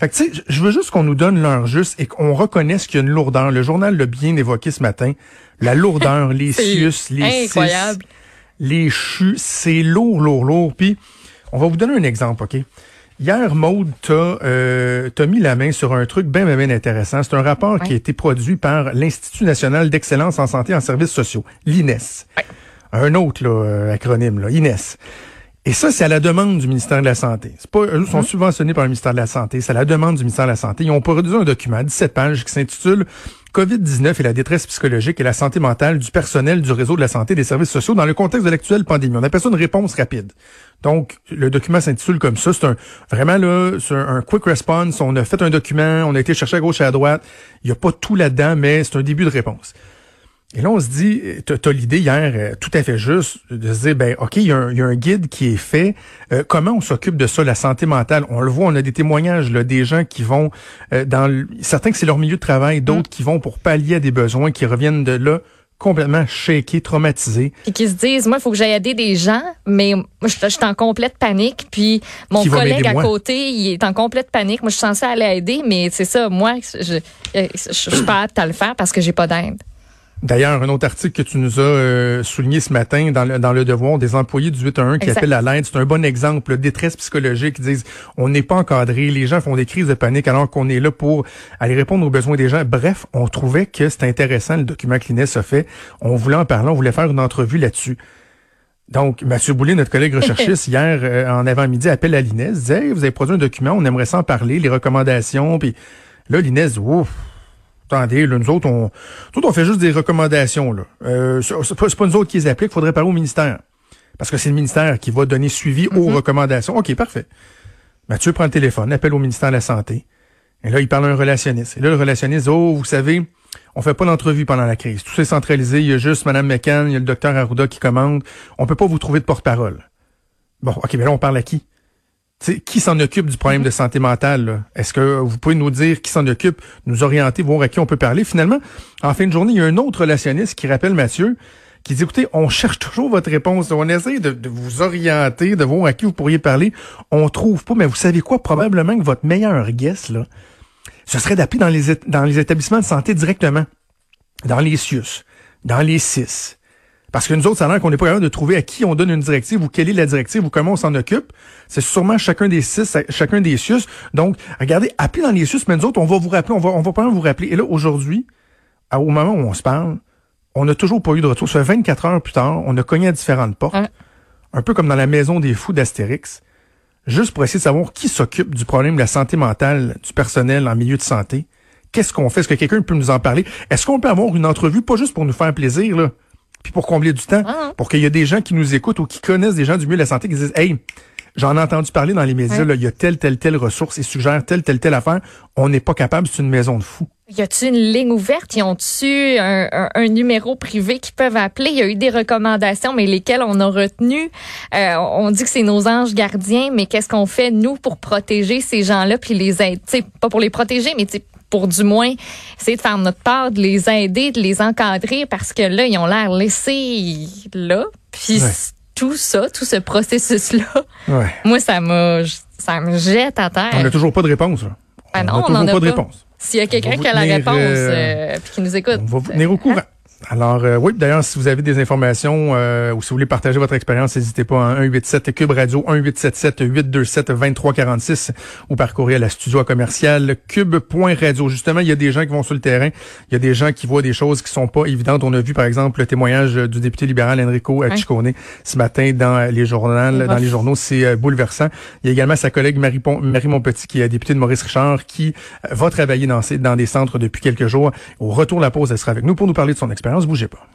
Fait que, tu sais, je veux juste qu'on nous donne l'heure juste et qu'on reconnaisse qu'il y a une lourdeur. Le journal l'a bien évoqué ce matin. La lourdeur, les sius, les incroyable. les chus, c'est lourd, lourd, lourd. Puis, on va vous donner un exemple, OK? Hier, Maude, t'as euh, t'as mis la main sur un truc bien, bien, bien intéressant. C'est un rapport qui a été produit par l'Institut national d'excellence en santé et en services sociaux, l'INES. Un autre là, euh, acronyme, là, INES. Et ça, c'est à la demande du ministère de la Santé. C'est pas, eux sont subventionnés par le ministère de la Santé. C'est à la demande du ministère de la Santé. Ils ont produit un document, 17 pages, qui s'intitule COVID-19 et la détresse psychologique et la santé mentale du personnel du réseau de la santé et des services sociaux dans le contexte de l'actuelle pandémie. On appelle ça une réponse rapide. Donc, le document s'intitule comme ça. C'est un, vraiment là, c'est un, un quick response. On a fait un document, on a été chercher à gauche et à droite. Il n'y a pas tout là-dedans, mais c'est un début de réponse. Et là, on se dit, tu as, l'idée hier euh, tout à fait juste de se dire, ben ok, il y, a un, y a un guide qui est fait. Euh, comment on s'occupe de ça, la santé mentale? On le voit, on a des témoignages là, des gens qui vont euh, dans le, certains que c'est leur milieu de travail, d'autres qui vont pour pallier à des besoins, qui reviennent de là complètement shakés, traumatisés. Et qui se disent, moi, il faut que j'aille aider des gens, mais moi, je, je suis en complète panique. Puis mon Qui collègue à moi? côté, il est en complète panique. Moi, je suis censée aller aider, mais c'est ça, moi, je, je, je suis pas apte à le faire parce que j'ai pas d'aide. D'ailleurs, un autre article que tu nous as euh, souligné ce matin dans le, dans le Devoir, des employés du 8 à 1 qui appellent à l'aide, c'est un bon exemple. là, Détresse psychologique, ils disent on n'est pas encadré, les gens font des crises de panique alors qu'on est là pour aller répondre aux besoins des gens. Bref, on trouvait que c'était intéressant le document que l'INES a fait. On voulait en parler, on voulait faire une entrevue là-dessus. Donc, Mathieu Boulay, notre collègue recherchiste, hier, euh, en avant-midi, appelle à l'INES, disait Hey, vous avez produit un document, on aimerait s'en parler, les recommandations. Puis là, l'INES dit Ouf, attendez, là, nous autres, on, nous autres, on fait juste des recommandations. Là. Euh, c'est pas, pas nous autres qui les appliquent, il faudrait parler au ministère. Parce que c'est le ministère qui va donner suivi aux recommandations. OK, parfait. Mathieu prend le téléphone, appelle au ministère de la Santé. Et là, il parle à un relationniste. Et là, le relationniste dit, oh, vous savez, on fait pas d'entrevue pendant la crise. Tout c'est centralisé. Il y a juste Mme McCann, il y a le docteur Arruda qui commande. On peut pas vous trouver de porte-parole. Bon, OK, mais là, on parle à qui? Qui s'en occupe du problème de santé mentale? Est-ce que vous pouvez nous dire qui s'en occupe, nous orienter, voir à qui on peut parler? Finalement, en fin de journée, il y a un autre relationniste qui rappelle Mathieu, qui dit, écoutez, on cherche toujours votre réponse. On essaie de, vous orienter, de voir à qui vous pourriez parler. On trouve pas, mais vous savez quoi? Probablement que votre meilleur guess, là, ce serait d'appeler dans les, dans les établissements de santé directement. Dans les CIUS, dans les CIS. Parce que nous autres, ça a l'air qu'on n'est pas capable de trouver à qui on donne une directive ou quelle est la directive ou comment on s'en occupe. C'est sûrement chacun des CIS, chacun des CIUS. Donc, regardez, appelez dans les CIUS, mais nous autres, on va vous rappeler, on va, on va pas vous rappeler. Et là, aujourd'hui, au moment où on se parle, on n'a toujours pas eu de retour. Ça fait 24 heures plus tard, on a cogné à différentes portes. Ouais. Un peu comme dans la maison des fous d'Astérix. Juste pour essayer de savoir qui s'occupe du problème de la santé mentale du personnel en milieu de santé. Qu'est-ce qu'on fait? Est-ce que quelqu'un peut nous en parler? Est-ce qu'on peut avoir une entrevue, pas juste pour nous faire plaisir, là, puis pour combler du temps, Ah. pour qu'il y ait des gens qui nous écoutent ou qui connaissent des gens du milieu de la santé qui disent, hey, j'en ai entendu parler dans les médias, il y a telle, telle, telle ressource, ils suggèrent telle, telle, telle affaire. On n'est pas capable, c'est une maison de fous. Y a-tu une ligne ouverte? Y ont-tu un, un- un numéro privé qu'ils peuvent appeler? Il y a eu des recommandations, mais lesquelles on a retenues? Euh, on dit que c'est nos anges gardiens, mais qu'est-ce qu'on fait, nous, pour protéger ces gens-là puis les aider? Tu sais, pas pour les protéger, mais pour du moins essayer de faire notre part, de les aider, de les encadrer, parce que là, ils ont l'air laissés là. Puis Ouais. tout ça, tout ce processus-là, Ouais. moi, ça m'a, ça me jette à terre. On n'a toujours pas de réponse, là. Non, on n'a on toujours en a pas de réponse. S'il y a On quelqu'un qui a la réponse euh, euh, puis qui nous écoute. On va vous tenir au courant. Alors, euh, oui, d'ailleurs, si vous avez des informations euh, ou si vous voulez partager votre expérience, n'hésitez pas à 187 Cube Radio, 1877 827 2346 ou par courriel à studio à commercial cube.radio. Justement, il y a des gens qui vont sur le terrain, il y a des gens qui voient des choses qui sont pas évidentes. On a vu, par exemple, le témoignage du député libéral Enrico. Ciccone ce matin dans les journaux. Dans les journaux, c'est euh, bouleversant. Il y a également sa collègue Marie, Pon- Marie Montpetit, qui est députée de Maurice Richard, qui euh, va travailler dans, ces, dans des centres depuis quelques jours. Au retour de la pause, elle sera avec nous pour nous parler de son expérience. Bougez pas.